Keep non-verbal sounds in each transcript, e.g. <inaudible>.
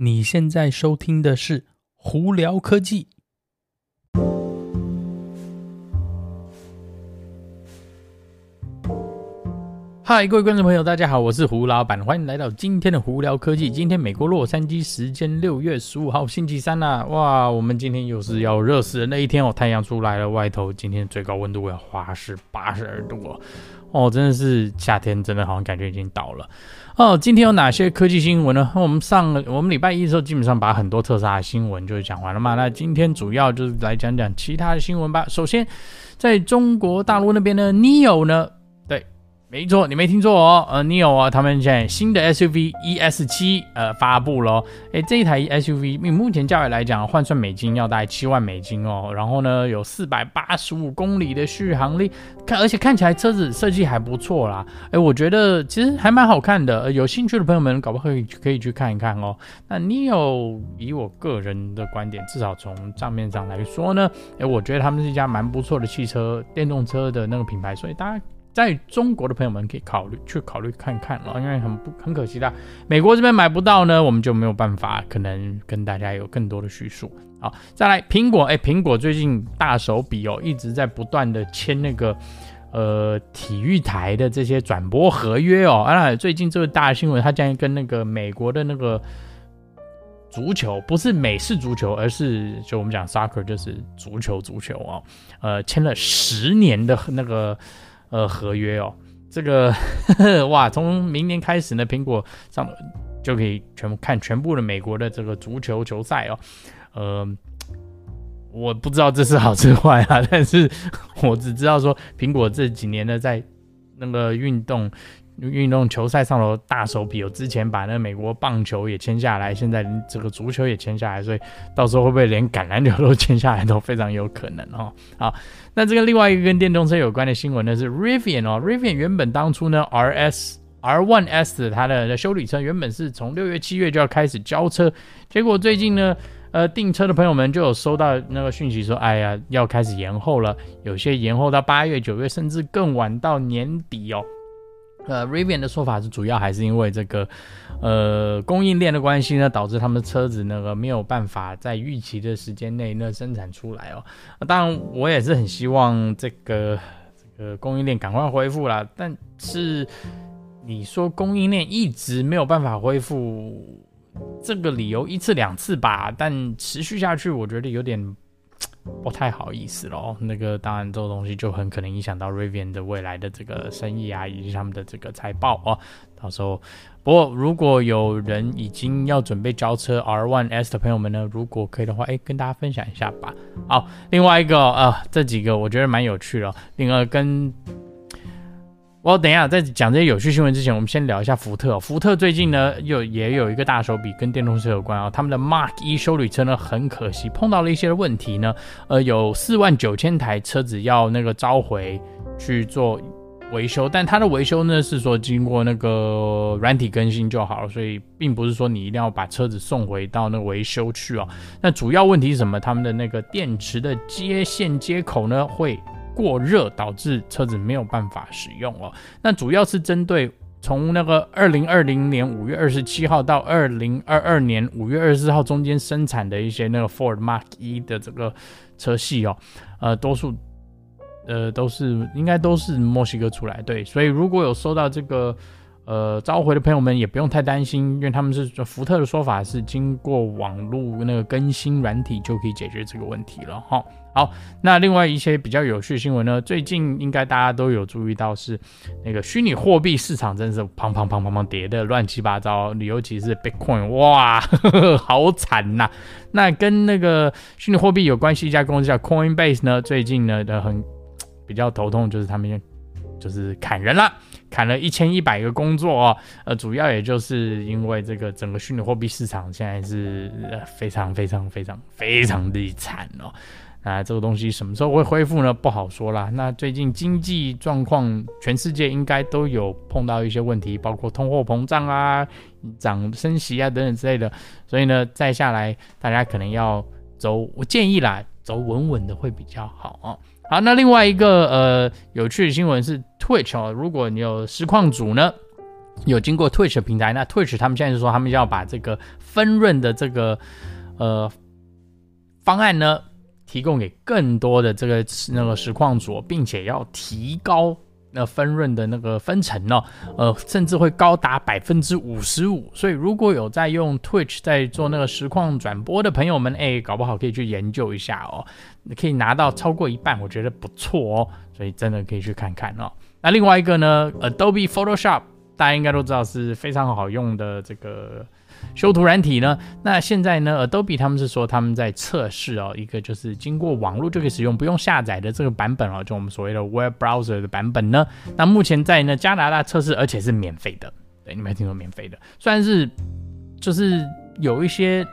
你现在收听的是《胡聊科技》。嗨，各位观众朋友，大家好，我是胡老板，欢迎来到今天的《胡聊科技》。今天美国洛杉矶时间六月十五号星期三啦、哇，我们今天又是要热死人的一天哦，太阳出来了，外头今天最高温度要华氏八十二度哦，哦，真的是夏天，真的好像感觉已经到了哦。今天有哪些科技新闻呢？我们上我们礼拜一的时候，基本上把很多特斯拉的新闻就讲完了嘛，那今天主要就是来讲讲其他的新闻吧。首先，在中国大陆那边呢，NIO 呢。没错，你没听错哦，呃，NIO 啊，他们现在新的 SUV ES 七呃发布了，诶，这一台 SUV 目前价位来讲，换算美金要大概七万美金哦，然后呢有四百八十五公里的续航力，看而且看起来车子设计还不错啦，诶，我觉得其实还蛮好看的，呃，有兴趣的朋友们搞不可以可以去看一看哦。那 NIO 以我个人的观点，至少从账面上来说呢，诶，我觉得他们是一家蛮不错的汽车电动车的那个品牌，所以大家。在中国的朋友们可以考虑去考虑看看了，因为很不很可惜的，美国这边买不到呢，我们就没有办法可能跟大家有更多的叙述。好，再来苹果，哎，苹果最近大手笔哦，一直在不断的签那个呃体育台的这些转播合约哦。啊，最近这个大新闻，它将跟那个美国的那个足球，不是美式足球，而是就我们讲 soccer 就是足球足球哦，呃，签了十年的那个。呃，合约哦，这个呵呵 <laughs> 哇，从明年开始呢，苹果上就可以全部看全部的美国的这个足球球赛哦。呃，我不知道这是好是坏啊，<laughs> 但是我只知道说，苹果这几年呢，在那个运动。运动球赛上的大手笔，有之前把那美国棒球也签下来，现在这个足球也签下来，所以到时候会不会连橄榄球都签下来都非常有可能哦。好，那这个另外一个跟电动车有关的新闻呢是 Rivian 哦，Rivian 原本当初呢 RS R1S 它的修理车原本是从六月七月就要开始交车，结果最近呢，呃订车的朋友们就有收到那个讯息说，哎呀要开始延后了，有些延后到八月、九月，甚至更晚到年底哦。呃，Rivian 的说法是主要还是因为这个，呃，供应链的关系呢，导致他们的车子那个没有办法在预期的时间内呢生产出来哦。当然，我也是很希望这个这个供应链赶快恢复啦。但是你说供应链一直没有办法恢复，这个理由一次两次吧，但持续下去，我觉得有点。不太好意思喽，那个当然这个东西就很可能影响到 Rivian 的未来的这个生意啊，以及他们的这个财报哦。到时候，不过如果有人已经要准备交车 R1S 的朋友们呢，如果可以的话，哎，跟大家分享一下吧。好，另外一个呃，这几个我觉得蛮有趣的，另外跟。我等一下，在讲这些有趣新闻之前，我们先聊一下福特。福特最近呢，又也有一个大手笔跟电动车有关啊。他们的 Mark 一修理车呢，很可惜碰到了一些问题呢。呃，有四万九千台车子要那个召回去做维修，但它的维修呢是说经过那个软体更新就好了，所以并不是说你一定要把车子送回到那个维修去哦。那主要问题是什么？他们的那个电池的接线接口呢会。过热导致车子没有办法使用哦。那主要是针对从那个二零二零年五月二十七号到二零二二年五月二十四号中间生产的一些那个 Ford Mark 一的这个车系哦，呃，多数呃都是应该都是墨西哥出来，对，所以如果有收到这个呃召回的朋友们也不用太担心，因为他们是福特的说法是经过网络那个更新软体就可以解决这个问题了哈。好，那另外一些比较有趣的新闻呢？最近应该大家都有注意到，是那个虚拟货币市场真是砰砰砰砰砰跌的乱七八糟，尤其是 Bitcoin，哇，好惨呐、那跟那个虚拟货币有关系一家公司叫 Coinbase 呢，最近呢的很比较头痛，就是他们就是砍人了，砍了一千一百个工作哦。呃，主要也就是因为这个整个虚拟货币市场现在是非常非常非常非常的惨哦。啊，这个东西什么时候会恢复呢？不好说啦。那最近经济状况，全世界应该都有碰到一些问题，包括通货膨胀啊、涨升息啊等等之类的。所以呢，再下来大家可能要走，我建议啦，走稳稳的会比较好啊。好，那另外一个呃有趣的新闻是 Twitch 哦，如果你有实况组呢。有经过 Twitch 平台，那 Twitch 他们现在就说他们要把这个分润的这个呃方案呢，提供给更多的这个那个实况组，并且要提高那分润的那个分成呢，呃，甚至会高达百分之五十五。所以如果有在用 Twitch 在做那个实况转播的朋友们，哎，搞不好可以去研究一下哦，你可以拿到超过一半，我觉得不错哦，所以真的可以去看看哦。那另外一个呢，Adobe Photoshop。大家应该都知道是非常好用的这个修图软体呢。那现在呢，Adobe 他们是说他们在测试哦，一个就是经过网络就可以使用，不用下载的这个版本哦，就我们所谓的 Web Browser 的版本呢。那目前在呢加拿大测试，而且是免费的。对，你们听说免费的，虽然是就是有一些，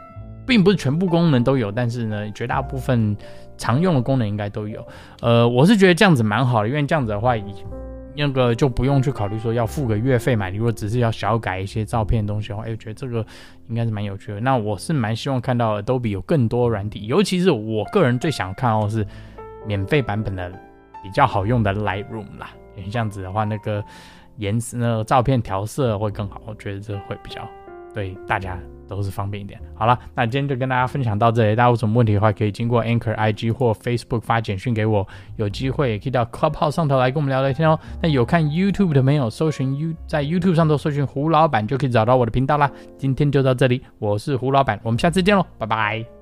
并不是全部功能都有，但是呢，绝大部分常用的功能应该都有。呃，我是觉得这样子蛮好的，因为这样子的话。那个就不用去考虑说要付个月费嘛。你如果只是要小改一些照片东西的话，哎，我觉得这个应该是蛮有趣的。那我是蛮希望看到 Adobe 有更多软体，尤其是我个人最想看哦是免费版本的比较好用的 Lightroom 啦。这样子的话，那个颜色、那个照片调色会更好，我觉得这会比较对大家。都是方便一点。好了，那今天就跟大家分享到这里。大家有什么问题的话，可以经过 Anchor IG 或 Facebook 发简讯给我。有机会也可以到 Clubhouse 上头来跟我们聊聊天哦。那有看 YouTube 的朋友，搜寻 U 在 YouTube 上头搜寻胡老板就可以找到我的频道啦。今天就到这里，我是胡老板，我们下次见喽，拜拜。